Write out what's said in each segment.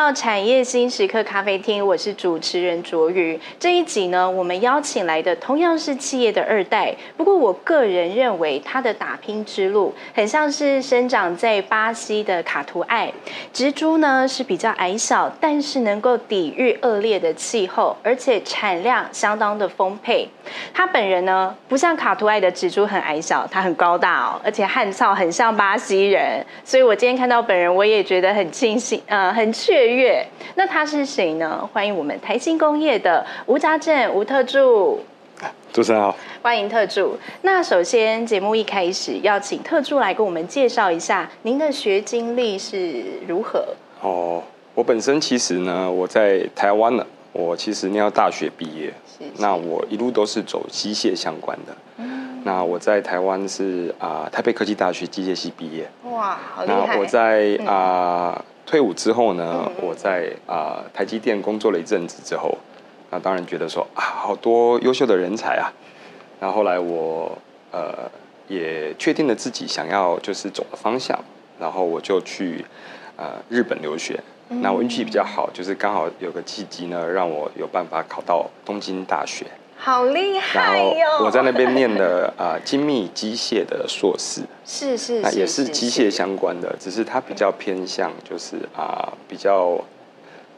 到产业新时刻咖啡厅，我是主持人卓瑜。这一集呢，我们邀请来的同样是企业的二代，不过我个人认为他的打拼之路很像是生长在巴西的卡图艾。植株呢是比较矮小，但是能够抵御恶劣的气候，而且产量相当的丰沛。他本人呢不像卡图艾的植株很矮小，他很高大哦，而且汉草很像巴西人，所以我今天看到本人，我也觉得很庆幸，呃，很雀跃。那他是谁呢？欢迎我们台新工业的吴家正吴特助。主持人好，欢迎特助。那首先节目一开始要请特助来跟我们介绍一下您的学经历是如何。哦，我本身其实呢，我在台湾呢，我其实念到大学毕业，是是，那我一路都是走机械相关的。嗯，那我在台湾是啊、呃，台北科技大学机械系毕业。哇，好厉害！那我在啊。呃退伍之后呢，我在啊、呃、台积电工作了一阵子之后，那当然觉得说啊，好多优秀的人才啊。然后后来我呃也确定了自己想要就是走的方向，然后我就去呃日本留学。那我运气比较好，就是刚好有个契机呢，让我有办法考到东京大学。好厉害哟！我在那边念的啊、呃、精密机械的硕士，是是，是，那也是机械相关的，只是它比较偏向就是啊、呃、比较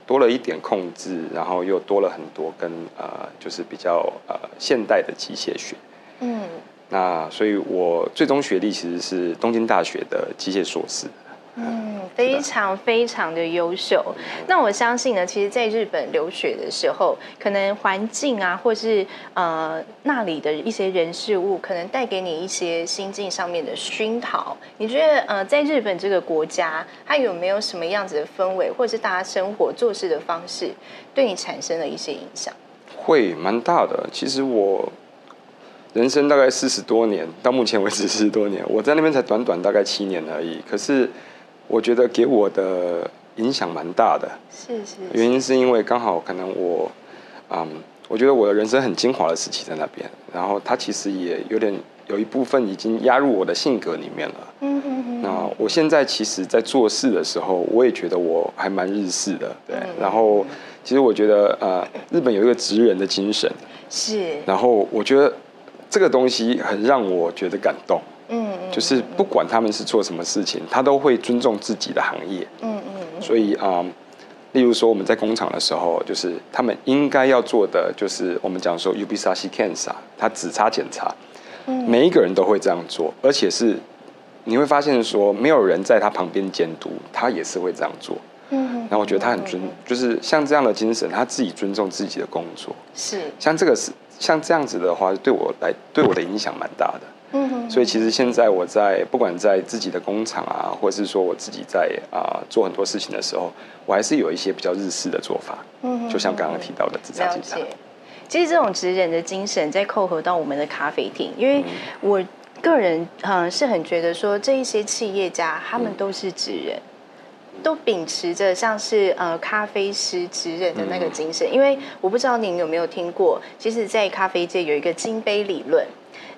多了一点控制，然后又多了很多跟呃就是比较呃现代的机械学。嗯，那所以我最终学历其实是东京大学的机械硕士。嗯，非常非常的优秀。那我相信呢，其实，在日本留学的时候，可能环境啊，或是呃那里的一些人事物，可能带给你一些心境上面的熏陶。你觉得呃，在日本这个国家，它有没有什么样子的氛围，或者是大家生活做事的方式，对你产生了一些影响？会蛮大的。其实我人生大概四十多年，到目前为止四十多年，我在那边才短短大概七年而已。可是。我觉得给我的影响蛮大的，是是，是。原因是因为刚好可能我，嗯，我觉得我的人生很精华的时期在那边，然后它其实也有点有一部分已经压入我的性格里面了。嗯嗯嗯。那我现在其实，在做事的时候，我也觉得我还蛮日式的，对。然后，其实我觉得呃，日本有一个职人的精神，是。然后我觉得这个东西很让我觉得感动。嗯，就是不管他们是做什么事情，他都会尊重自己的行业。嗯嗯，所以啊、嗯，例如说我们在工厂的时候，就是他们应该要做的，就是我们讲说 Ubisashi Kensa，他只差检查，每一个人都会这样做，而且是你会发现说，没有人在他旁边监督，他也是会这样做。嗯，然后我觉得他很尊，就是像这样的精神，他自己尊重自己的工作。是，像这个是像这样子的话，对我来对我的影响蛮大的。嗯，所以其实现在我在不管在自己的工厂啊，或者是说我自己在啊、呃、做很多事情的时候，我还是有一些比较日式的做法。嗯，就像刚刚提到的职场精神。其实这种职人的精神在扣合到我们的咖啡厅，因为我个人嗯是很觉得说这一些企业家他们都是职人，都秉持着像是呃咖啡师职人的那个精神。因为我不知道您有没有听过，其实，在咖啡界有一个金杯理论。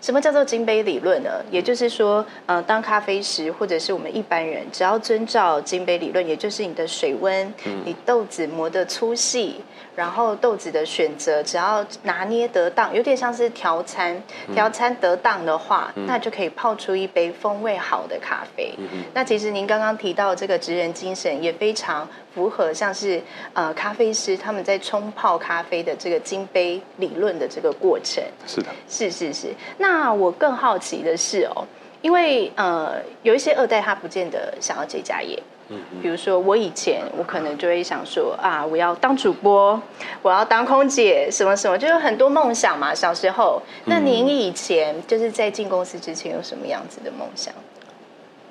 什么叫做金杯理论呢？也就是说，呃，当咖啡师或者是我们一般人，只要遵照金杯理论，也就是你的水温，你豆子磨的粗细。然后豆子的选择，只要拿捏得当，有点像是调餐，调餐得当的话，嗯、那就可以泡出一杯风味好的咖啡。嗯、那其实您刚刚提到这个职人精神，也非常符合，像是呃咖啡师他们在冲泡咖啡的这个金杯理论的这个过程。是的，是是是。那我更好奇的是哦，因为呃有一些二代他不见得想要接家业。嗯，比如说我以前我可能就会想说啊，我要当主播，我要当空姐，什么什么，就有很多梦想嘛。小时候，那您以前就是在进公司之前有什么样子的梦想？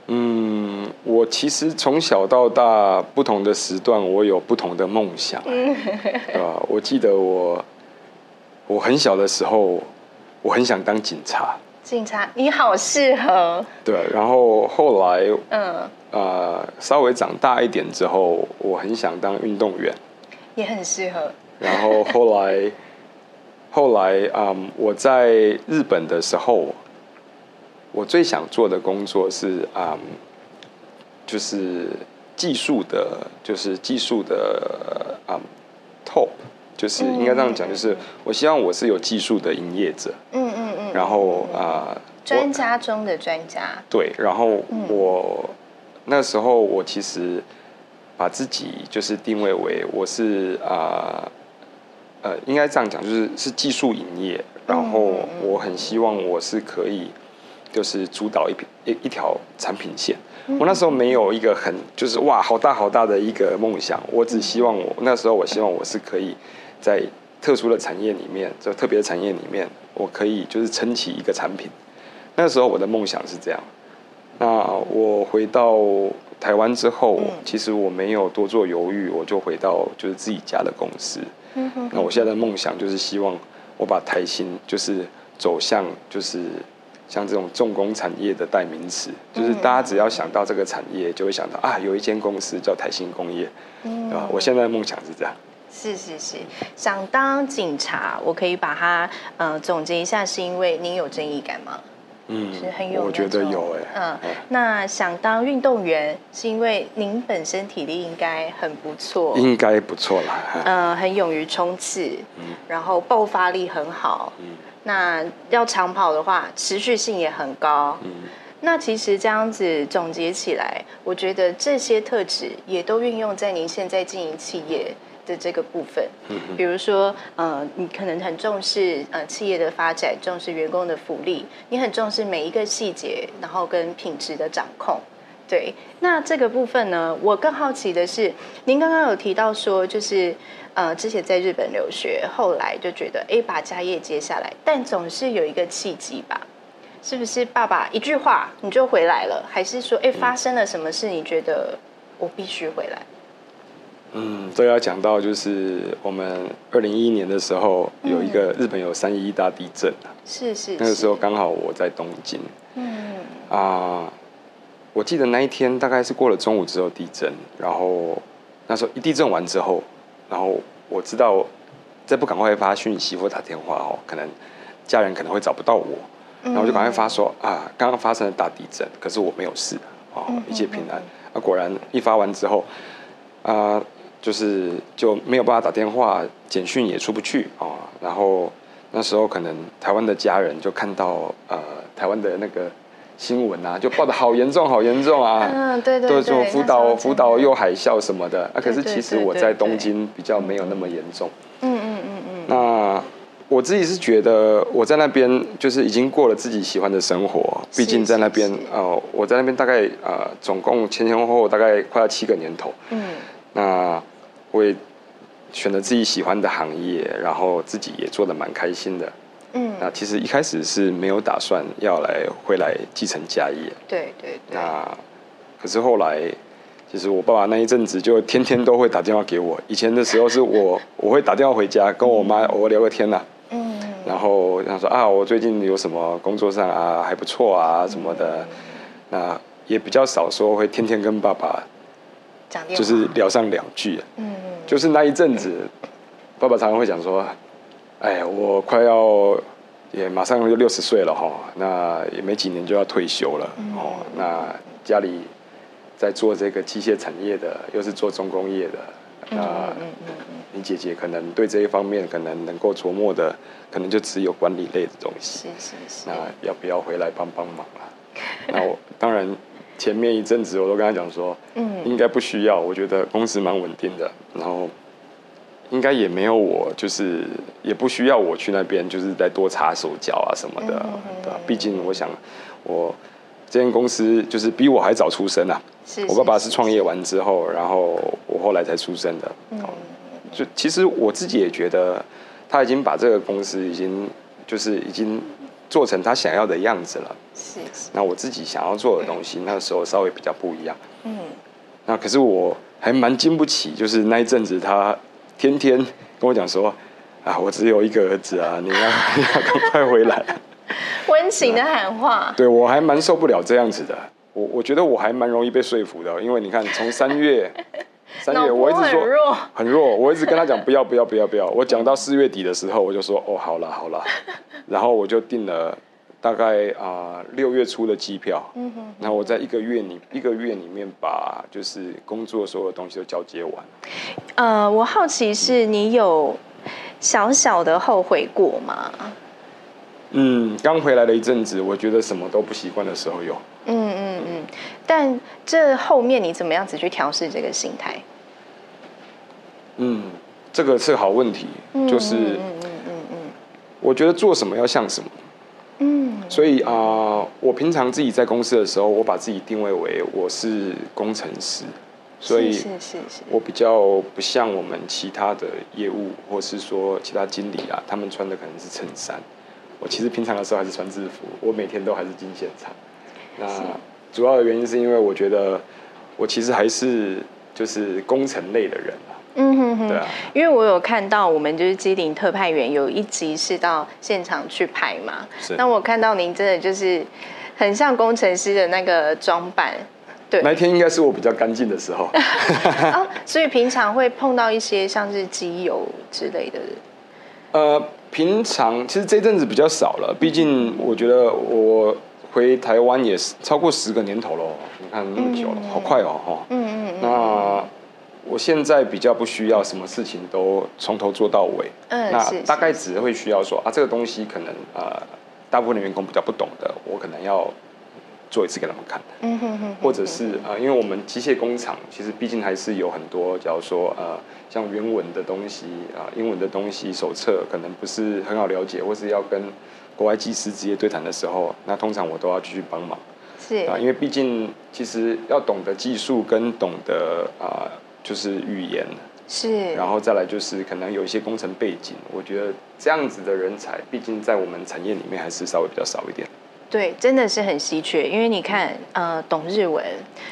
嗯，我其实从小到大不同的时段，我有不同的梦想，对吧？我记得我我很小的时候，我很想当警察。警察，你好适合。对，然后后来，嗯。呃，稍微长大一点之后，我很想当运动员，也很适合。然后后来，后来，嗯，我在日本的时候，我最想做的工作是，嗯，就是技术的，就是技术的啊、嗯、top，就是应该这样讲，就是我希望我是有技术的营业者，嗯嗯嗯，然后啊，专家中的专家，对，然后我、嗯、那时候我其实把自己就是定位为我是啊。呃，应该这样讲，就是是技术营业，然后我很希望我是可以，就是主导一一一条产品线。我那时候没有一个很就是哇好大好大的一个梦想，我只希望我那时候我希望我是可以在特殊的产业里面，就特别的产业里面，我可以就是撑起一个产品。那时候我的梦想是这样。那我回到台湾之后，其实我没有多做犹豫，我就回到就是自己家的公司。那我现在的梦想就是希望我把台新就是走向就是像这种重工产业的代名词，就是大家只要想到这个产业，就会想到啊，有一间公司叫台新工业，对吧？我现在的梦想是这样。是是是，想当警察，我可以把它呃总结一下，是因为您有正义感吗？嗯，是很有，我觉得有哎。嗯，那想当运动员，是因为您本身体力应该很不错，应该不错啦。嗯，很勇于冲刺，嗯，然后爆发力很好，嗯，那要长跑的话，持续性也很高，嗯，那其实这样子总结起来，我觉得这些特质也都运用在您现在经营企业的这个部分，比如说，呃，你可能很重视呃企业的发展，重视员工的福利，你很重视每一个细节，然后跟品质的掌控。对，那这个部分呢，我更好奇的是，您刚刚有提到说，就是呃，之前在日本留学，后来就觉得，哎，把家业接下来，但总是有一个契机吧？是不是爸爸一句话你就回来了？还是说，哎，发生了什么事？你觉得我必须回来？嗯，这要讲到就是我们二零一一年的时候，有一个日本有三一一大地震，是是，那个时候刚好我在东京，嗯。啊，我记得那一天大概是过了中午之后地震，然后那时候一地震完之后，然后我知道再不赶快发讯息或打电话哦，可能家人可能会找不到我，然后我就赶快发说啊，刚刚发生了大地震，可是我没有事哦，一切平安。啊，果然一发完之后啊。就是就没有办法打电话，简讯也出不去啊。然后那时候可能台湾的家人就看到呃台湾的那个新闻啊，就报的好严重，好严重啊。嗯，对对对。都说福岛福岛又海啸什么的啊。可是其实我在东京比较没有那么严重。嗯嗯嗯嗯。那我自己是觉得我在那边就是已经过了自己喜欢的生活，毕竟在那边哦，我在那边大概呃总共前前后后大概快要七个年头。嗯。那我也选择自己喜欢的行业，然后自己也做的蛮开心的。嗯，那其实一开始是没有打算要来回来继承家业。对对对。那可是后来，其实我爸爸那一阵子就天天都会打电话给我。以前的时候是我 我会打电话回家跟我妈偶尔聊个天呐。嗯。然后想说啊，我最近有什么工作上啊还不错啊什么的。那也比较少说会天天跟爸爸。就是聊上两句，嗯，就是那一阵子，爸爸常常会讲说，哎，我快要也马上就六十岁了哈，那也没几年就要退休了哦，那家里在做这个机械产业的，又是做重工业的，那你姐姐可能对这一方面可能能够琢磨的，可能就只有管理类的东西，是是是，那要不要回来帮帮忙啊？那我当然。前面一阵子我都跟他讲说，嗯，应该不需要，我觉得公司蛮稳定的，然后应该也没有我，就是也不需要我去那边，就是再多插手脚啊什么的，嗯、对吧？毕竟我想，我这间公司就是比我还早出生啊，是是是是，我爸爸是创业完之后，然后我后来才出生的，嗯，就其实我自己也觉得，他已经把这个公司已经就是已经。做成他想要的样子了。那我自己想要做的东西，那个时候稍微比较不一样。嗯。那可是我还蛮经不起，就是那一阵子他天天跟我讲说：“啊，我只有一个儿子啊，你要 你要赶快回来。”温情的喊话。对，我还蛮受不了这样子的。我我觉得我还蛮容易被说服的，因为你看，从三月三月我一直说很弱，我一直跟他讲 不要不要不要不要。我讲到四月底的时候，我就说：“哦，好了好了。”然后我就订了大概啊六月初的机票，嗯哼，然后我在一个月里一个月里面把就是工作所有东西都交接完。呃，我好奇是你有小小的后悔过吗？嗯，刚回来了一阵子，我觉得什么都不习惯的时候有。嗯嗯嗯，但这后面你怎么样子去调试这个心态？嗯，这个是个好问题，就是嗯嗯嗯嗯嗯，我觉得做什么要像什么。嗯，所以啊、呃，我平常自己在公司的时候，我把自己定位为我是工程师，所以是是是，我比较不像我们其他的业务，或是说其他经理啊，他们穿的可能是衬衫。我其实平常的时候还是穿制服，我每天都还是进现场。那主要的原因是因为我觉得我其实还是就是工程类的人。嗯哼哼，对啊，因为我有看到我们就是机灵特派员有一集是到现场去拍嘛，是。那我看到您真的就是很像工程师的那个装扮，对。那一天应该是我比较干净的时候。哦，所以平常会碰到一些像是机油之类的。呃，平常其实这阵子比较少了，毕竟我觉得我回台湾也是超过十个年头了，你看那么久了，嗯、好快哦，哈。嗯嗯嗯。那。我现在比较不需要什么事情都从头做到尾，嗯，那大概只会需要说啊，这个东西可能呃，大部分的员工比较不懂的，我可能要做一次给他们看，嗯哼哼，或者是啊、呃，因为我们机械工厂其实毕竟还是有很多，假如说呃，像原文的东西啊、呃，英文的东西手册可能不是很好了解，或是要跟国外技师职业对谈的时候，那通常我都要继续帮忙，是啊，因为毕竟其实要懂得技术跟懂得啊。呃就是语言是，然后再来就是可能有一些工程背景，我觉得这样子的人才，毕竟在我们产业里面还是稍微比较少一点。对，真的是很稀缺，因为你看，呃，懂日文，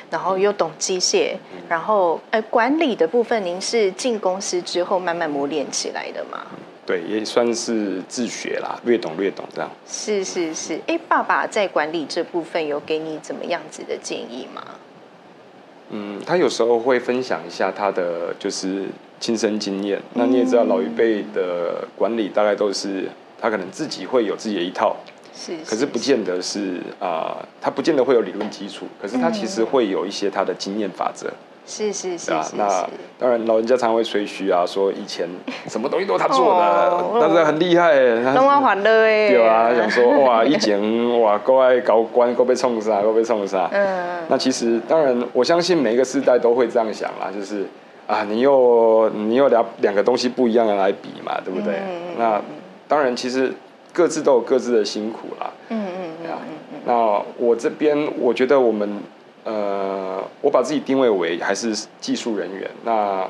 然后又懂机械，嗯、然后呃，管理的部分，您是进公司之后慢慢磨练起来的吗？对，也算是自学啦，略懂略懂这样。是是是，哎，爸爸在管理这部分有给你怎么样子的建议吗？嗯，他有时候会分享一下他的就是亲身经验。那你也知道，老一辈的管理大概都是他可能自己会有自己的一套，是，可是不见得是啊、呃，他不见得会有理论基础，可是他其实会有一些他的经验法则。是是是，啊，那当然，老人家常会吹嘘啊，说以前什么东西都是他做的，但是很厉害。东方欢乐哎，对啊，想说哇，以前哇，够爱搞官，够被冲杀，够被冲杀。嗯，那其实当然，我相信每一个世代都会这样想啦，就是啊，你又你又两两个东西不一样的来比嘛，对不对？那当然，其实各自都有各自的辛苦啦。嗯嗯嗯。那我这边，我觉得我们。呃，我把自己定位为还是技术人员。那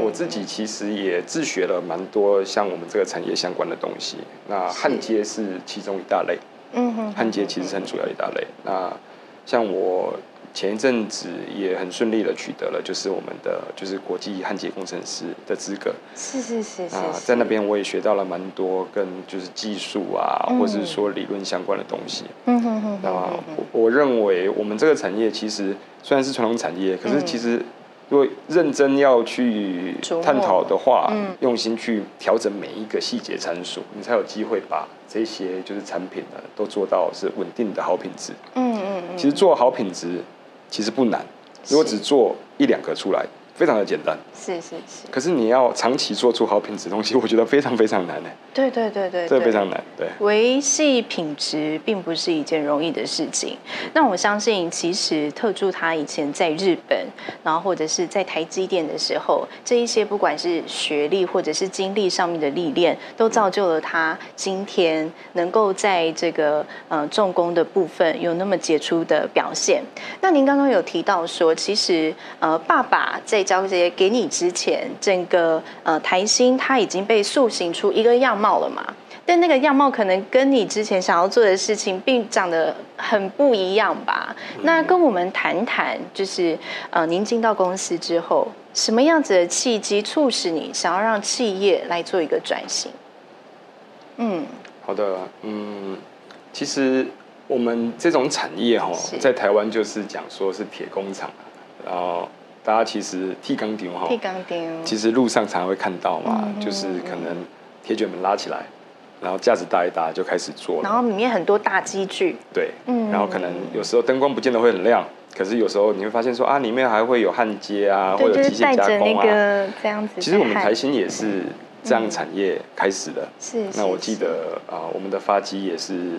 我自己其实也自学了蛮多像我们这个产业相关的东西。那焊接是其中一大类。嗯哼，焊接其实是很主要一大类。那像我。前一阵子也很顺利的取得了，就是我们的就是国际焊接工程师的资格。是是是是。啊，在那边我也学到了蛮多跟就是技术啊，或者是说理论相关的东西。嗯哼哼。那我我认为我们这个产业其实虽然是传统产业，可是其实如果认真要去探讨的话，用心去调整每一个细节参数，你才有机会把这些就是产品呢都做到是稳定的好品质。嗯嗯嗯。其实做好品质。其实不难，如果只做一两个出来。非常的简单，是是是。可是你要长期做出好品质的东西，我觉得非常非常难呢。对对对对，这非常难。对，维系品质并不是一件容易的事情。那我相信，其实特助他以前在日本，然后或者是在台积电的时候，这一些不管是学历或者是经历上面的历练，都造就了他今天能够在这个呃重工的部分有那么杰出的表现。那您刚刚有提到说，其实呃爸爸在交这些给你之前，整个呃台新它已经被塑形出一个样貌了嘛？但那个样貌可能跟你之前想要做的事情，并长得很不一样吧？嗯、那跟我们谈谈，就是呃，您进到公司之后，什么样子的契机促使你想要让企业来做一个转型？嗯，好的，嗯，其实我们这种产业哈，在台湾就是讲说是铁工厂，然后。大家其实铁工厂哈，其实路上常常会看到嘛，就是可能铁卷门拉起来，然后架子搭一搭就开始做了。然后里面很多大机具。对，嗯，然后可能有时候灯光不见得会很亮，可是有时候你会发现说啊，里面还会有焊接啊，或者机械加工啊，这样子。其实我们台新也是这样产业开始的。是。那我记得啊，我们的发机也是。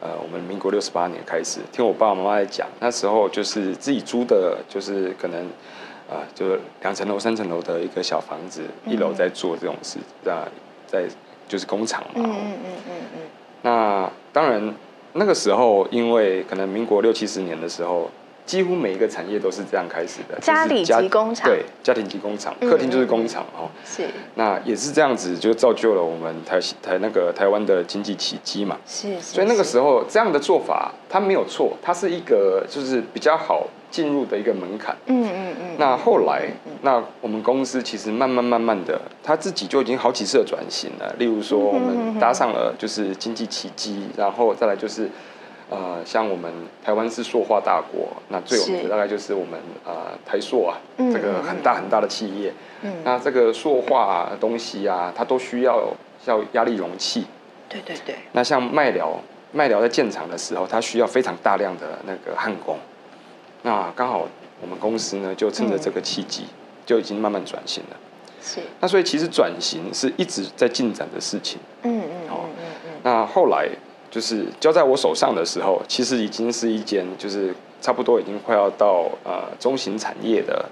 呃，我们民国六十八年开始，听我爸爸妈妈在讲，那时候就是自己租的，就是可能，呃，就是两层楼、三层楼的一个小房子，嗯、一楼在做这种事，啊在就是工厂嘛。嗯嗯嗯嗯嗯。那当然，那个时候因为可能民国六七十年的时候。几乎每一个产业都是这样开始的，家里级工厂，对，家庭及工厂，客厅就是工厂哦。是，那也是这样子，就造就了我们台台那个台湾的经济奇迹嘛。是，是，所以那个时候这样的做法，它没有错，它是一个就是比较好进入的一个门槛。嗯嗯嗯。那后来，那我们公司其实慢慢慢慢的，他自己就已经好几次的转型了。例如说，我们搭上了就是经济奇迹，然后再来就是。呃，像我们台湾是塑化大国，那最有名的大概就是我们呃台塑啊，嗯、这个很大很大的企业。嗯，那这个塑化东西啊，它都需要要压力容器。对对对。那像麦寮，麦寮在建厂的时候，它需要非常大量的那个焊工。那刚好我们公司呢，就趁着这个契机，嗯、就已经慢慢转型了。是。那所以其实转型是一直在进展的事情。嗯嗯嗯嗯嗯。那后来。就是交在我手上的时候，其实已经是一间，就是差不多已经快要到呃中型产业的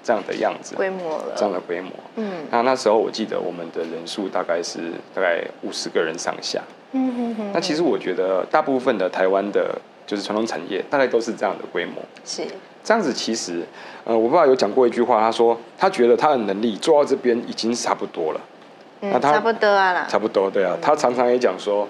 这样的样子规模了，这样的规模。嗯，那那时候我记得我们的人数大概是大概五十个人上下。嗯哼哼。那其实我觉得大部分的台湾的，就是传统产业，大概都是这样的规模。是。这样子其实，呃，我爸爸有讲过一句话，他说他觉得他的能力做到这边已经差不多了。嗯，那他差不多啊啦。差不多，对啊。他常常也讲说。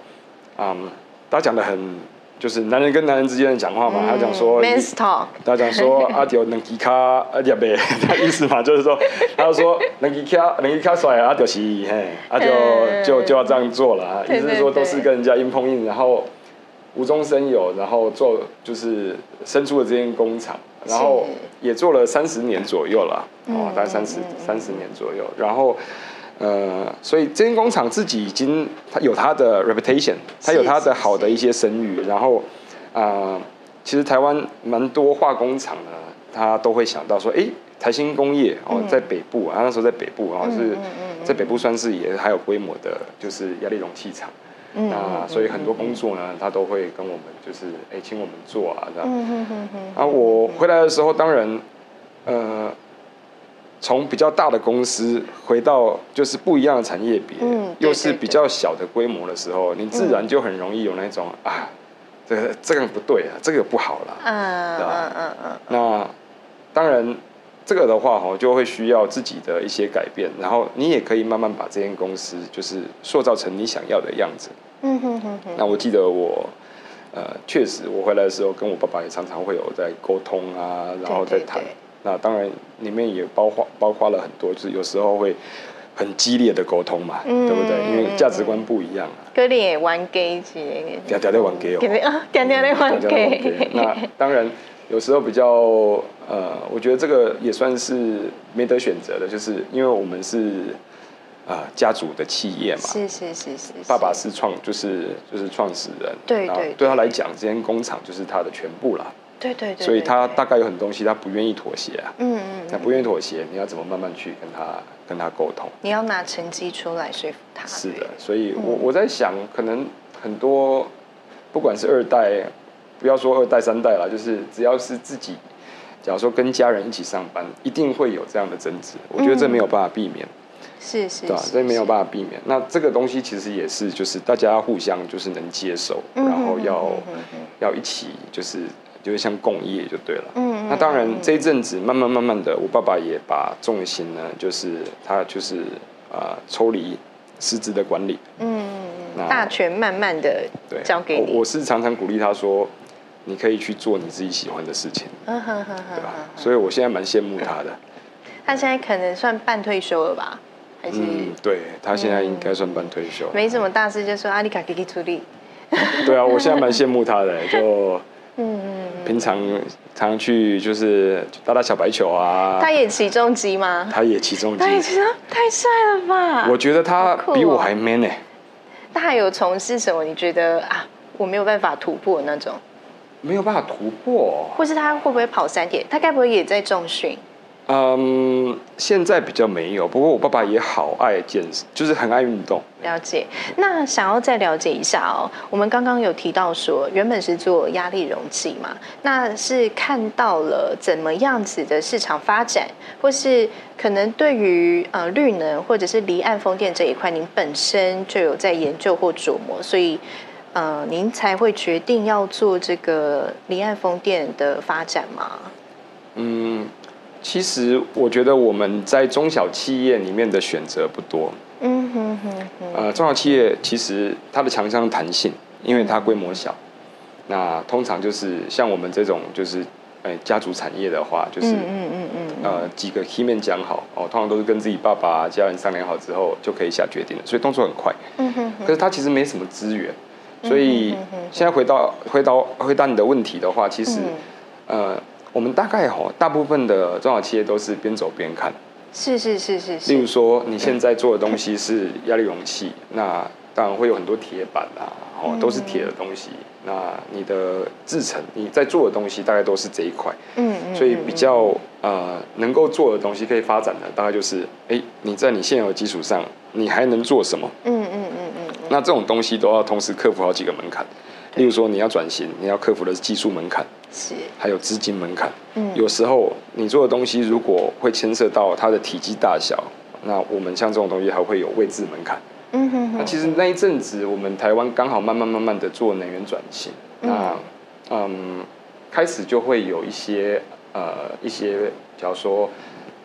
嗯，他讲的很，就是男人跟男人之间的讲话嘛。嗯、他讲说，men's talk。他讲说，阿条能吉卡阿条呗，他意思嘛，就是说，他就说能吉卡能吉卡帅，阿条是嘿，阿条就就要这样做了。意思是说，都是跟人家硬碰硬，然后无中生有，然后做就是生出了这间工厂，然后也做了三十年左右了，哦，大概三十三十年左右，然后。呃，所以这间工厂自己已经它有它的 reputation，它有它的好的一些声誉。然后，啊、呃，其实台湾蛮多化工厂呢，他都会想到说，哎，台新工业哦，在北部啊，那时候在北部啊，是在北部算是也还有规模的，就是压力容器厂。那所以很多工作呢，他都会跟我们就是哎，请我们做啊这样。啊，我回来的时候，当然，呃。从比较大的公司回到就是不一样的产业别，嗯、又是比较小的规模的时候，你自然就很容易有那种、嗯、啊，这个这个不对啊，这个不好了，嗯对吧？嗯嗯嗯。那当然，这个的话哈，就会需要自己的一些改变，然后你也可以慢慢把这间公司就是塑造成你想要的样子。嗯哼哼哼。那我记得我呃，确实我回来的时候跟我爸爸也常常会有在沟通啊，然后再谈。对对对那当然，里面也包括包括了很多，就是有时候会很激烈的沟通嘛，嗯、对不对？因为价值观不一样。哥你也玩 gay 之类的。嗲嗲的玩 gay 哦。啊，嗲嗲的玩 gay。那当然，有时候比较呃，我觉得这个也算是没得选择的，就是因为我们是啊、呃、家族的企业嘛。是是是。爸爸是创，就是就是创始人。对对，对。对他来讲，这间工厂就是他的全部了。对对，对对，所以他大概有很多东西他不愿意妥协啊。嗯嗯。那不愿意妥协，你要怎么慢慢去跟他跟他沟通？你要拿成绩出来说服他。是的，所以我我在想，可能很多不管是二代，不要说二代三代了，就是只要是自己，假如说跟家人一起上班，一定会有这样的争执。我觉得这没有办法避免。是是。对吧？这没有办法避免。那这个东西其实也是，就是大家互相就是能接受，然后要要一起就是。就是像共业就对了，嗯，那当然这一阵子慢慢慢慢的，我爸爸也把重心呢，就是他就是啊、呃、抽离实质的管理，嗯，大权慢慢的交给你。我，我是常常鼓励他说，你可以去做你自己喜欢的事情，嗯哼哼哼，对吧？所以我现在蛮羡慕他的。他现在可能算半退休了吧？还是？嗯，对，他现在应该算半退休，没什么大事就说阿里卡给你处理。对啊，我现在蛮羡慕他的，就。嗯嗯，平常常去就是打打小白球啊。他也起重机吗？他也起重机。他也骑，太帅了吧！我觉得他比我还 man 呢、欸。他还有从事什么？你觉得啊，我没有办法突破那种？没有办法突破，或是他会不会跑三铁？他该不会也在重训？嗯，现在比较没有。不过我爸爸也好爱健身，就是很爱运动。了解。那想要再了解一下哦，我们刚刚有提到说，原本是做压力容器嘛，那是看到了怎么样子的市场发展，或是可能对于呃绿能或者是离岸风电这一块，您本身就有在研究或琢磨，所以呃，您才会决定要做这个离岸风电的发展吗？嗯。其实我觉得我们在中小企业里面的选择不多。嗯哼哼哼。呃，中小企业其实它的强项弹性，因为它规模小。那通常就是像我们这种就是，哎，家族产业的话，就是嗯嗯嗯嗯，呃，几个 key man 讲好哦，通常都是跟自己爸爸家人商量好之后就可以下决定了，所以动作很快。嗯哼。可是它其实没什么资源，所以现在回到回到回答你的问题的话，其实，呃。我们大概吼，大部分的中小企业都是边走边看。是是是是是。例如说，你现在做的东西是 压力容器，那当然会有很多铁板啊，哦，都是铁的东西。那你的制成，你在做的东西大概都是这一块。嗯嗯。所以比较呃能够做的东西可以发展的，大概就是，哎，你在你现有的基础上，你还能做什么？嗯嗯嗯嗯。那这种东西都要同时克服好几个门槛。例如说，你要转型，你要克服的是技术门槛，是，还有资金门槛。嗯，有时候你做的东西如果会牵涉到它的体积大小，那我们像这种东西还会有位置门槛。嗯哼哼。那其实那一阵子，我们台湾刚好慢慢慢慢的做能源转型，那嗯，开始就会有一些呃一些，假如说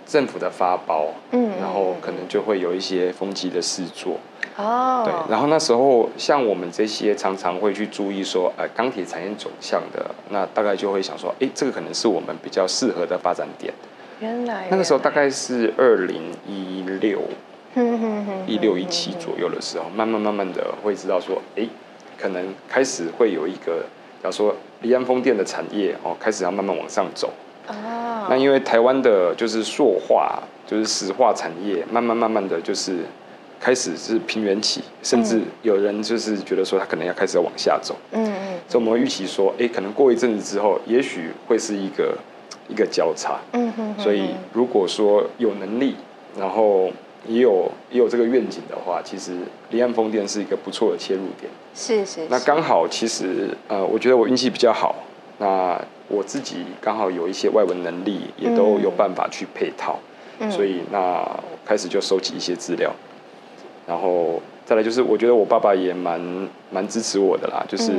政府的发包，嗯，然后可能就会有一些风机的试做。哦，对，然后那时候像我们这些常常会去注意说，呃，钢铁产业走向的，那大概就会想说，哎，这个可能是我们比较适合的发展点。原来，那个时候大概是二零一六，一六一七左右的时候，慢慢慢慢的会知道说，哎，可能开始会有一个，假如说离岸风电的产业哦，开始要慢慢往上走。哦，那因为台湾的就是塑化，就是石化产业，慢慢慢慢的就是。开始是平原起，甚至有人就是觉得说他可能要开始要往下走。嗯嗯。所以我们预期说，哎，可能过一阵子之后，也许会是一个一个交叉。嗯哼。所以如果说有能力，然后也有也有这个愿景的话，其实离岸风电是一个不错的切入点。是是。那刚好，其实呃，我觉得我运气比较好。那我自己刚好有一些外文能力，也都有办法去配套。嗯。所以那开始就收集一些资料。然后再来就是，我觉得我爸爸也蛮蛮支持我的啦，就是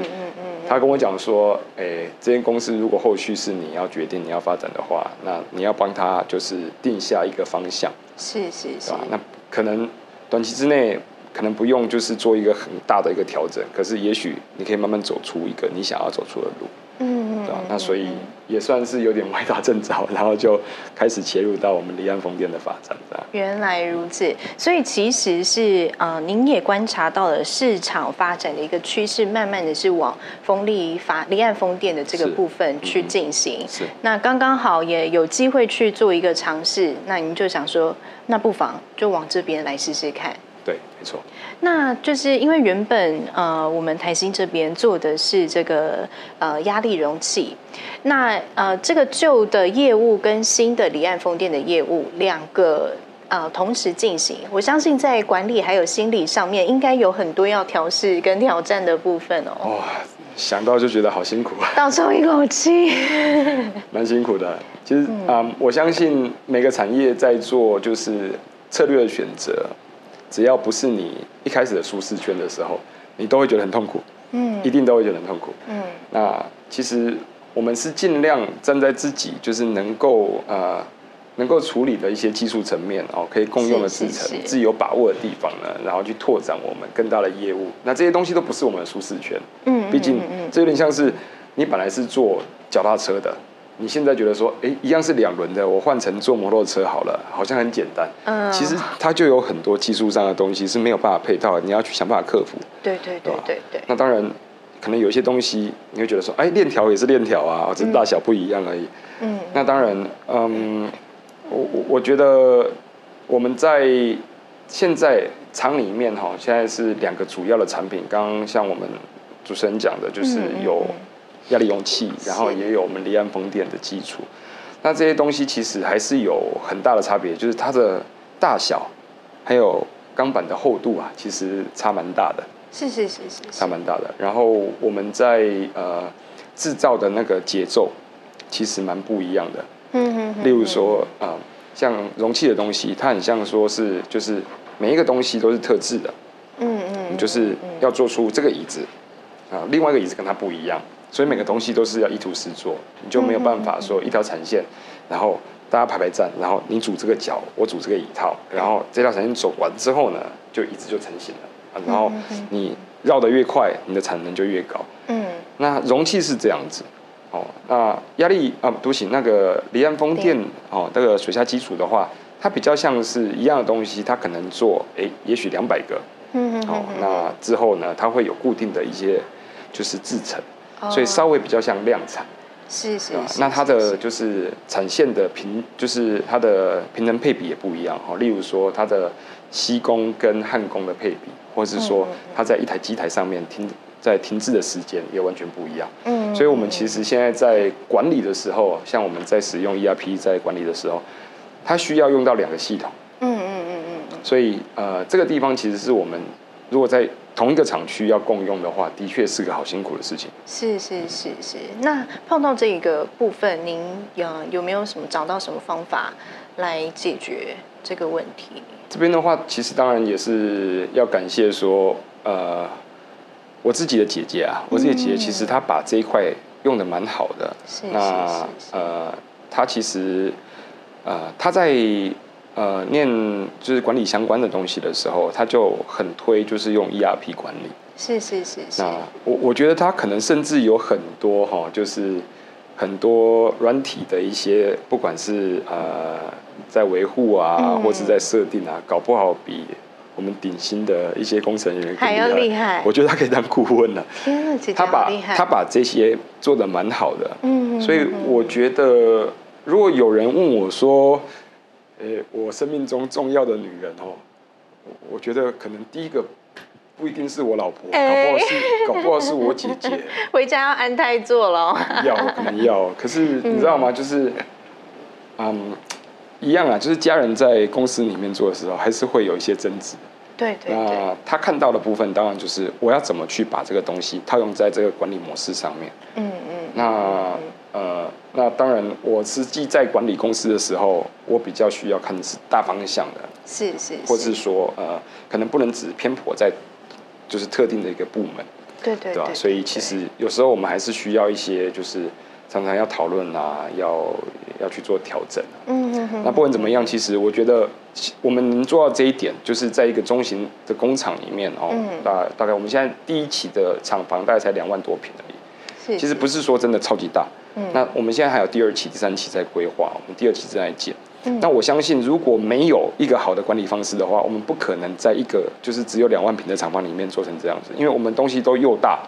他跟我讲说，哎，这间公司如果后续是你要决定你要发展的话，那你要帮他就是定下一个方向，是是是，那可能短期之内可能不用就是做一个很大的一个调整，可是也许你可以慢慢走出一个你想要走出的路。嗯，对吧？那所以也算是有点歪打正着，然后就开始切入到我们离岸风电的发展。原来如此，所以其实是呃，您也观察到了市场发展的一个趋势，慢慢的是往风力发离岸风电的这个部分去进行。是。那刚刚好也有机会去做一个尝试，那您就想说，那不妨就往这边来试试看。对，没错。那就是因为原本呃，我们台新这边做的是这个呃压力容器，那呃这个旧的业务跟新的离岸风电的业务两个呃同时进行，我相信在管理还有心理上面，应该有很多要调试跟挑战的部分哦。哇，想到就觉得好辛苦啊！倒抽一口气，蛮辛苦的。其实啊、我相信每个产业在做就是策略的选择。只要不是你一开始的舒适圈的时候，你都会觉得很痛苦，嗯，一定都会觉得很痛苦，嗯。那其实我们是尽量站在自己就是能够呃能够处理的一些技术层面哦，可以共用的制程，自己有把握的地方呢，然后去拓展我们更大的业务。那这些东西都不是我们的舒适圈，嗯，毕竟这有点像是你本来是做脚踏车的。你现在觉得说，哎，一样是两轮的，我换成坐摩托车好了，好像很简单。嗯，其实它就有很多技术上的东西是没有办法配套的，你要去想办法克服。对对对对对。那当然，可能有一些东西你会觉得说，哎，链条也是链条啊，只是大小不一样而已。嗯。那当然，嗯，我我我觉得我们在现在厂里面哈，现在是两个主要的产品。刚刚像我们主持人讲的，就是有压力容器，然后也有我们离岸风电的基础。那这些东西其实还是有很大的差别，就是它的大小，还有钢板的厚度啊，其实差蛮大的。是是是是，差蛮大的。然后我们在呃制造的那个节奏，其实蛮不一样的。嗯嗯。例如说啊、呃，像容器的东西，它很像说是就是每一个东西都是特制的。嗯嗯。就是要做出这个椅子啊、呃，另外一个椅子跟它不一样。所以每个东西都是要一图十做，你就没有办法说一条产线，然后大家排排站，然后你组这个脚，我组这个椅套，然后这条产线走完之后呢，就椅子就成型了。然后你绕得越快，你的产能就越高。嗯，那容器是这样子，哦，那压力啊，对不行，那个离岸风电哦，那个水下基础的话，它比较像是一样的东西，它可能做哎，也许两百个。嗯嗯。哦，那之后呢，它会有固定的一些就是制程。所以稍微比较像量产，是是，那它的就是产线的平，就是它的平衡配比也不一样哈。例如说它的锡工跟焊工的配比，或者是说它在一台机台上面停在停滞的时间也完全不一样。嗯，所以我们其实现在在管理的时候，像我们在使用 ERP 在管理的时候，它需要用到两个系统。嗯嗯嗯嗯。所以呃，这个地方其实是我们如果在同一个厂区要共用的话，的确是个好辛苦的事情。是是是是。那碰到这一个部分，您有有没有什么找到什么方法来解决这个问题？这边的话，其实当然也是要感谢说，呃，我自己的姐姐啊，我自己的姐姐其实她把这一块用的蛮好的。是是是呃，她其实呃，她在。呃，念就是管理相关的东西的时候，他就很推，就是用 ERP 管理。是是是是。那我我觉得他可能甚至有很多哈，就是很多软体的一些，不管是呃在维护啊，嗯、或是在设定啊，搞不好比我们顶薪的一些工程人员还要厉害。我觉得他可以当顾问了。天哪，姐姐他把他把这些做的蛮好的。嗯。所以我觉得，如果有人问我说。欸、我生命中重要的女人哦，我觉得可能第一个不一定是我老婆，欸、搞不好是搞不好是我姐姐。回家要安胎做了。要可能要，可是你知道吗？就是，嗯，一样啊，就是家人在公司里面做的时候，还是会有一些争执。对对对。那他看到的部分，当然就是我要怎么去把这个东西套用在这个管理模式上面。嗯嗯。那。呃，那当然，我实际在管理公司的时候，我比较需要看的是大方向的，是是，是，或是说，呃，可能不能只偏颇在就是特定的一个部门，对对对？所以其实有时候我们还是需要一些，就是常常要讨论啊，要要去做调整。嗯嗯嗯。那不管怎么样，其实我觉得我们能做到这一点，就是在一个中型的工厂里面哦，大大概我们现在第一期的厂房大概才两万多平而已，是，是，其实不是说真的超级大。嗯、那我们现在还有第二期、第三期在规划，我们第二期正在建。嗯、那我相信，如果没有一个好的管理方式的话，我们不可能在一个就是只有两万平的厂房里面做成这样子，因为我们东西都又大，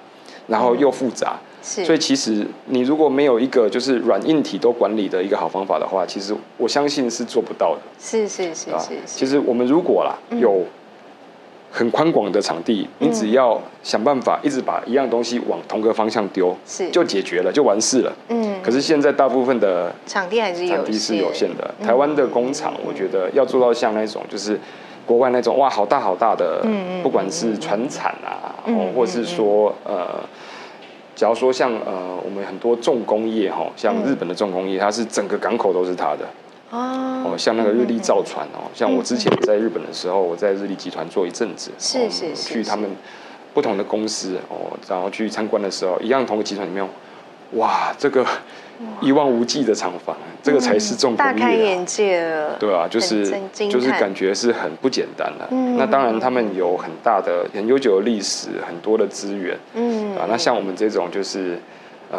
然后又复杂，嗯、所以其实你如果没有一个就是软硬体都管理的一个好方法的话，其实我相信是做不到的。是是是是，是，是。其实我们如果啦有。嗯很宽广的场地，你只要想办法一直把一样东西往同个方向丢，是就解决了，就完事了。嗯。可是现在大部分的场地还是有，场地是有限的。台湾的工厂，我觉得要做到像那种就是国外那种哇，好大好大的，嗯，不管是船产啊，哦，或是说呃，假如说像呃，我们很多重工业哈，像日本的重工业，它是整个港口都是它的。哦，像那个日立造船哦，像我之前在日本的时候，我在日立集团做一阵子，是是是，去他们不同的公司哦，然后去参观的时候，一样同个集团里面，哇，这个一望无际的厂房，这个才是重工业，大开眼界了，对啊，就是就是感觉是很不简单的。那当然，他们有很大的、很悠久的历史，很多的资源，嗯。啊，那像我们这种就是呃，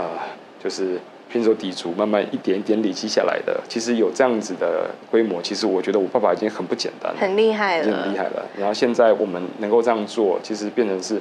就是。拼手底足，慢慢一点一点累积下来的，其实有这样子的规模，其实我觉得我爸爸已经很不简单了，很厉害了，已经很厉害了。然后现在我们能够这样做，其实变成是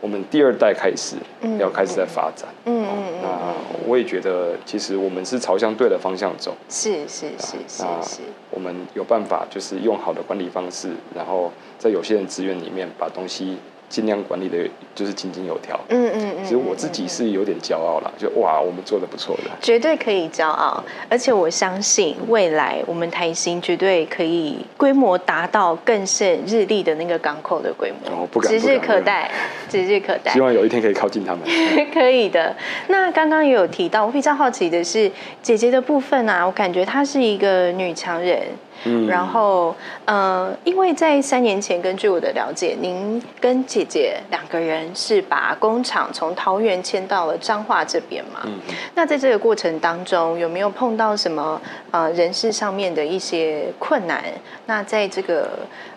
我们第二代开始要开始在发展。嗯嗯嗯。那我也觉得，其实我们是朝向对的方向走。是是是是是。我们有办法，就是用好的管理方式，然后在有限的资源里面把东西。尽量管理的，就是井井有条。嗯嗯嗯。其实我自己是有点骄傲啦，就哇，我们做的不错的。绝对可以骄傲，而且我相信未来我们台新绝对可以规模达到更胜日立的那个港口的规模。哦，不敢，指日可待，指日可待。希望有一天可以靠近他们。可以的。那刚刚也有提到，我比较好奇的是姐姐的部分啊，我感觉她是一个女强人。嗯，然后，呃，因为在三年前，根据我的了解，您跟姐姐两个人是把工厂从桃园迁到了彰化这边嘛？嗯，那在这个过程当中，有没有碰到什么呃人事上面的一些困难？那在这个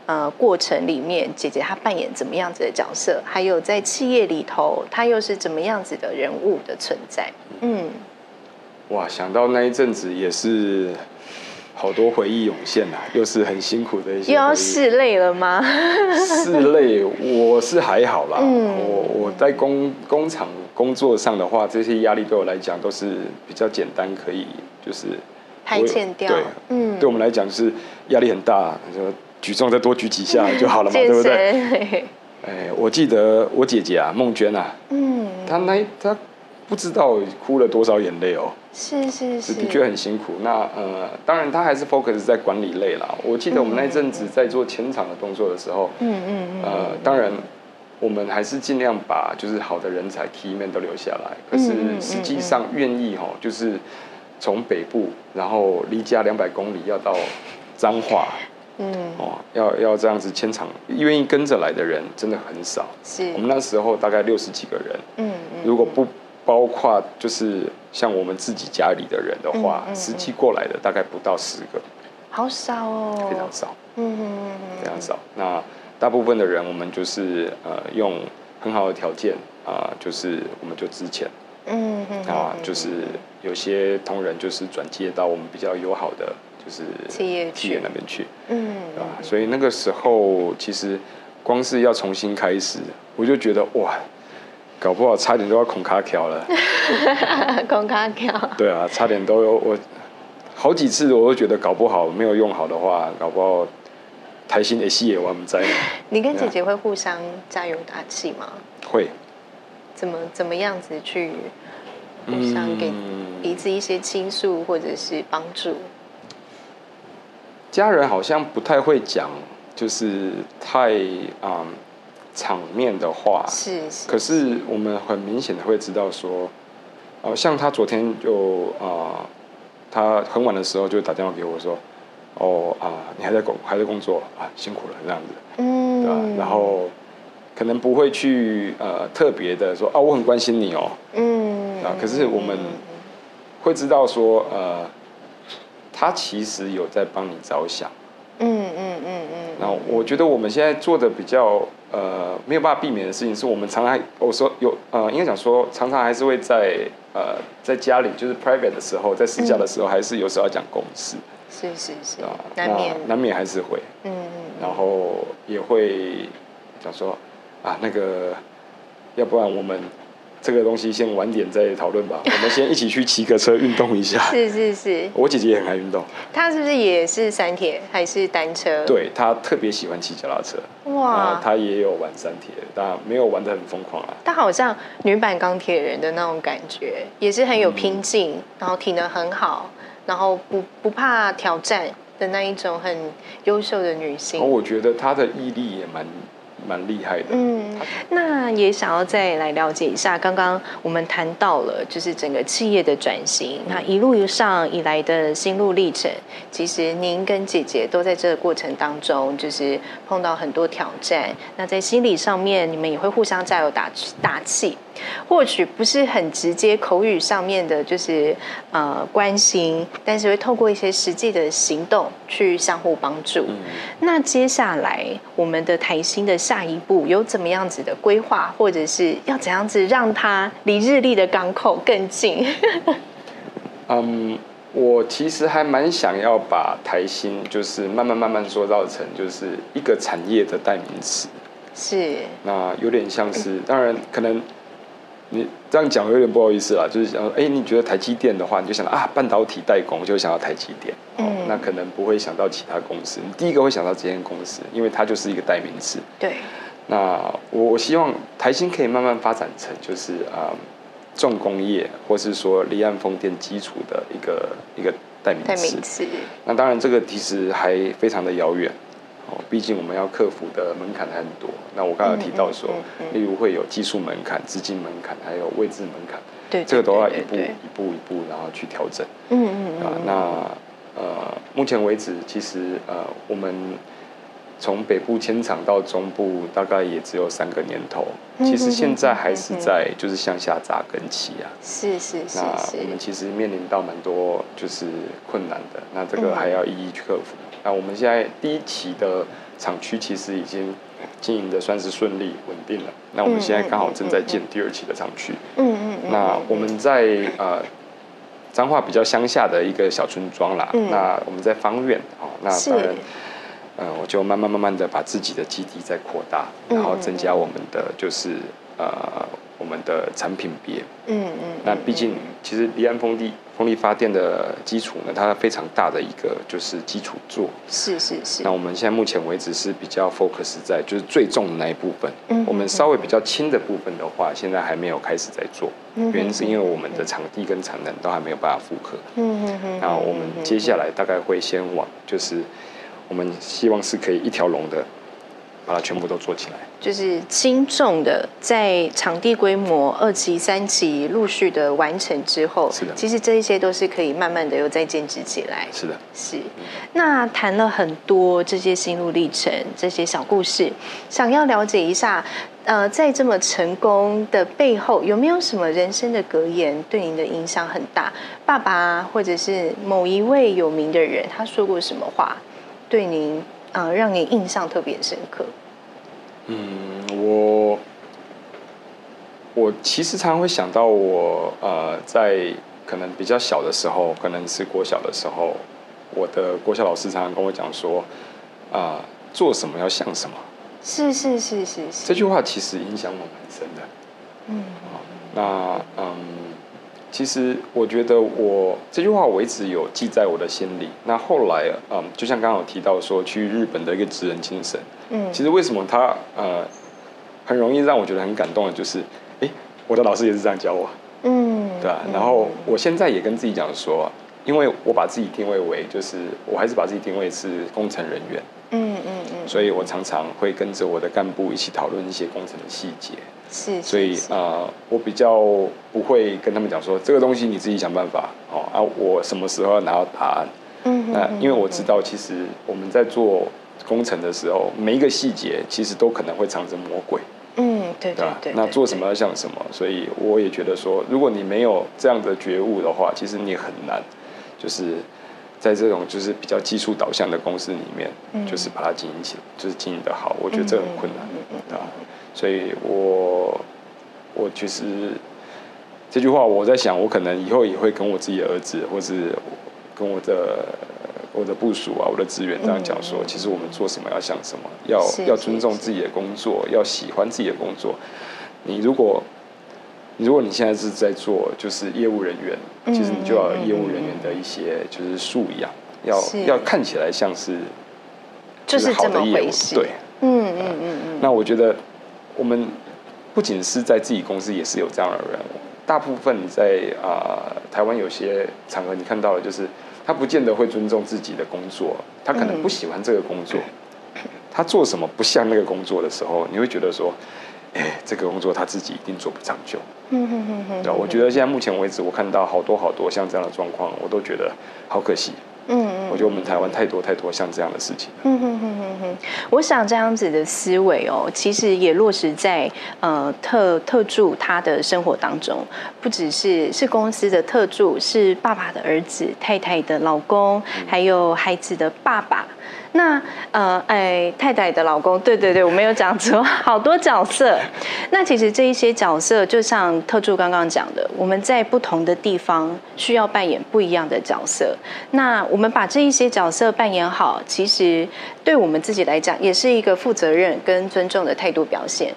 呃过程里面，姐姐她扮演怎么样子的角色？还有在企业里头，她又是怎么样子的人物的存在？嗯，哇，想到那一阵子也是。好多回忆涌现啊，又是很辛苦的一些。又要拭泪了吗？拭泪，我是还好啦。嗯，我我在工工厂工作上的话，这些压力对我来讲都是比较简单，可以就是排遣掉。对，嗯，对我们来讲就是压力很大，就举重再多举几下就好了嘛，对不对？哎，我记得我姐姐啊，孟娟啊，嗯，她那她不知道哭了多少眼泪哦。是是是，的确很辛苦。那呃，当然他还是 focus 在管理类啦。我记得我们那阵子在做前场的动作的时候，嗯嗯嗯，呃，当然我们还是尽量把就是好的人才 key man 都留下来。可是实际上愿意哈，就是从北部，然后离家两百公里要到彰化，嗯，哦，要要这样子牵场，愿意跟着来的人真的很少。是我们那时候大概六十几个人，嗯嗯，如果不包括就是像我们自己家里的人的话，嗯嗯嗯、实际过来的大概不到十个，好少哦，非常少，嗯嗯嗯，非常少。那大部分的人，我们就是呃用很好的条件啊、呃，就是我们就资遣，嗯嗯啊，就是有些同仁就是转接到我们比较友好的就是企业企业那边去，嗯啊，所以那个时候其实光是要重新开始，我就觉得哇。搞不好差点都要孔卡条了，孔卡条。对啊，差点都有我好几次，我都觉得搞不好没有用好的话，搞不好台新的戏也玩不在。你跟姐姐会互相加油打气吗？会。怎么怎么样子去互相给彼此一些倾诉或者是帮助？家人好像不太会讲，就是太啊。嗯场面的话是，是，可是我们很明显的会知道说，哦、呃，像他昨天就啊、呃，他很晚的时候就打电话给我说，哦啊、呃，你还在工还在工作啊，辛苦了这样子，嗯，对吧？然后可能不会去呃特别的说啊，我很关心你哦，嗯，啊，可是我们会知道说呃，他其实有在帮你着想，我觉得我们现在做的比较。呃，没有办法避免的事情是我们常常，我说有呃，应该讲说，常常还是会在呃，在家里就是 private 的时候，在私下的时候，还是有时候要讲公事，是是是，啊，难免难免还是会，嗯，然后也会讲说啊，那个，要不然我们。这个东西先晚点再讨论吧。我们先一起去骑个车运动一下。是是是。我姐姐也很爱运动。她是不是也是三铁还是单车？对，她特别喜欢骑脚踏车。哇。她也有玩三铁，但没有玩的很疯狂啊。她好像女版钢铁人的那种感觉，也是很有拼劲，嗯、然后体能很好，然后不不怕挑战的那一种很优秀的女性。我觉得她的毅力也蛮。蛮厉害的。嗯，那也想要再来了解一下，刚刚我们谈到了就是整个企业的转型，那一路上以来的心路历程，其实您跟姐姐都在这个过程当中，就是碰到很多挑战。那在心理上面，你们也会互相加油打打气。或许不是很直接口语上面的，就是呃关心，但是会透过一些实际的行动去相互帮助。嗯、那接下来我们的台新的下一步有怎么样子的规划，或者是要怎样子让它离日历的港口更近？嗯，我其实还蛮想要把台新就是慢慢慢慢做造成就是一个产业的代名词。是。那有点像是，当然可能你这样讲有点不好意思啦，就是想说，哎，你觉得台积电的话，你就想到啊，半导体代工，就会想到台积电。嗯。那可能不会想到其他公司，你第一个会想到这间公司，因为它就是一个代名词。对。那我我希望台新可以慢慢发展成就是啊。呃重工业，或是说离岸风电基础的一个一个代名词。那当然，这个其实还非常的遥远哦。毕竟我们要克服的门槛还很多。那我刚刚提到说，例如会有技术门槛、资金门槛，还有位置门槛。对，这个都要一步一步一步，然后去调整。嗯嗯啊，那呃，目前为止，其实呃，我们。从北部迁厂到中部，大概也只有三个年头。其实现在还是在就是向下扎根期啊。是是是。那我们其实面临到蛮多就是困难的，那这个还要一一去克服。那我们现在第一期的厂区其实已经经营的算是顺利稳定了。那我们现在刚好正在建第二期的厂区。嗯嗯。那我们在呃彰化比较乡下的一个小村庄啦。那我们在方苑哦，那当然。嗯，我就慢慢慢慢的把自己的基地再扩大，然后增加我们的就是呃我们的产品别。嗯嗯。那毕竟其实离岸风力风力发电的基础呢，它非常大的一个就是基础座。是是是。那我们现在目前为止是比较 focus 在就是最重的那一部分。嗯。我们稍微比较轻的部分的话，现在还没有开始在做。嗯。原因是因为我们的场地跟产能都还没有办法复刻。嗯嗯嗯。那我们接下来大概会先往就是。我们希望是可以一条龙的，把它全部都做起来。就是轻重的，在场地规模二级、三级陆续的完成之后，是的。其实这一些都是可以慢慢的又再建置起来。是的，是。那谈了很多这些心路历程，这些小故事，想要了解一下，呃，在这么成功的背后，有没有什么人生的格言对您的影响很大？爸爸，或者是某一位有名的人，他说过什么话？对您啊、呃，让你印象特别深刻。嗯，我我其实常常会想到我呃，在可能比较小的时候，可能是国小的时候，我的国小老师常常跟我讲说，啊、呃，做什么要像什么。是是是是是。这句话其实影响我蛮深的。嗯。那嗯。其实我觉得我这句话我一直有记在我的心里。那后来，嗯，就像刚刚有提到说去日本的一个职人精神，嗯，其实为什么他呃很容易让我觉得很感动的，就是哎，我的老师也是这样教我，嗯，对吧？然后我现在也跟自己讲说，因为我把自己定位为就是我还是把自己定位是工程人员，嗯嗯嗯，所以我常常会跟着我的干部一起讨论一些工程的细节。是，所以啊、呃，我比较不会跟他们讲说这个东西你自己想办法哦啊，我什么时候要拿到答案？嗯，那因为我知道，其实我们在做工程的时候，每一个细节其实都可能会藏着魔鬼。嗯，对对对。那做什么要像什么？所以我也觉得说，如果你没有这样的觉悟的话，其实你很难，就是在这种就是比较技术导向的公司里面，就是把它经营起来，就是经营的好。我觉得这很困难，对吧？所以我，我我其实这句话，我在想，我可能以后也会跟我自己的儿子，或是跟我的我的部署啊，我的职员这样讲说，其实我们做什么要想什么，要要尊重自己的工作，要喜欢自己的工作。你如果，如果你现在是在做就是业务人员，其实你就要有业务人员的一些就是素养，要要看起来像是就是好的业务，对，嗯嗯嗯嗯。那我觉得。我们不仅是在自己公司，也是有这样的人。大部分在啊、呃、台湾有些场合，你看到了就是他不见得会尊重自己的工作，他可能不喜欢这个工作，他做什么不像那个工作的时候，你会觉得说，哎，这个工作他自己一定做不长久。嗯哼哼哼。对，我觉得现在目前为止，我看到好多好多像这样的状况，我都觉得好可惜。嗯，我觉得我们台湾太多太多像这样的事情。嗯哼哼哼哼，我想这样子的思维哦，其实也落实在呃特特助他的生活当中，不只是是公司的特助，是爸爸的儿子、太太的老公，还有孩子的爸爸。那呃，哎，太太的老公，对对对，我没有讲错，好多角色。那其实这一些角色，就像特助刚刚讲的，我们在不同的地方需要扮演不一样的角色。那我们把这一些角色扮演好，其实对我们自己来讲，也是一个负责任跟尊重的态度表现。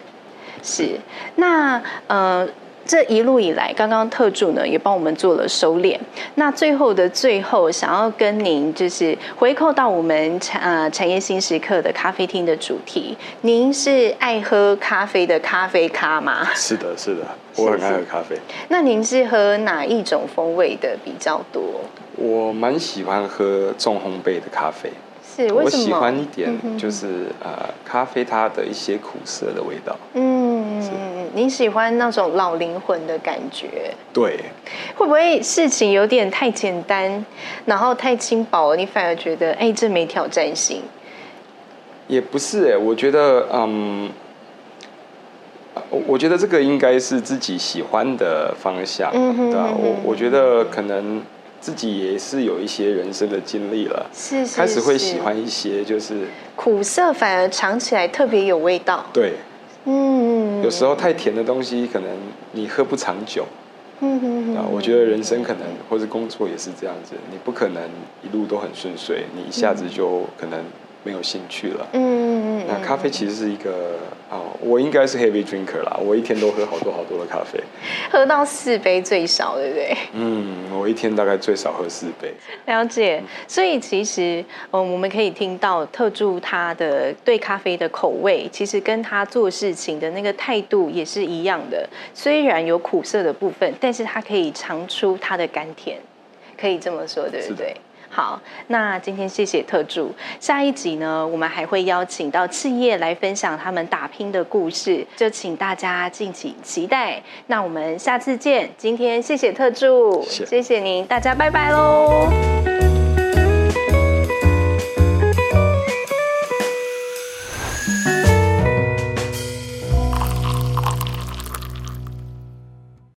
是，那呃。这一路以来，刚刚特助呢也帮我们做了收敛。那最后的最后，想要跟您就是回扣到我们产呃产业新时刻的咖啡厅的主题。您是爱喝咖啡的咖啡咖吗？是的，是的，我很爱喝咖啡。那您是喝哪一种风味的比较多？我蛮喜欢喝重烘焙的咖啡。是，为什么？我喜欢一点就是呃咖啡它的一些苦涩的味道。嗯嗯。你喜欢那种老灵魂的感觉？对，会不会事情有点太简单，然后太轻薄了，你反而觉得哎，这没挑战性？也不是哎，我觉得嗯，我我觉得这个应该是自己喜欢的方向，对吧？我我觉得可能自己也是有一些人生的经历了，是，是，是，开始会喜欢一些就是苦涩，反而尝起来特别有味道，对。嗯，有时候太甜的东西，可能你喝不长久。嗯哼，啊，我觉得人生可能或者工作也是这样子，你不可能一路都很顺遂，你一下子就可能。没有兴趣了。嗯嗯嗯。那咖啡其实是一个哦，我应该是 heavy drinker 啦，我一天都喝好多好多的咖啡，喝到四杯最少，对不对？嗯，我一天大概最少喝四杯。了解。所以其实，嗯，我们可以听到特助他的对咖啡的口味，其实跟他做事情的那个态度也是一样的。虽然有苦涩的部分，但是他可以尝出他的甘甜，可以这么说，对不对？好，那今天谢谢特助。下一集呢，我们还会邀请到企业来分享他们打拼的故事，就请大家敬请期待。那我们下次见。今天谢谢特助，谢谢，谢谢您，大家拜拜喽。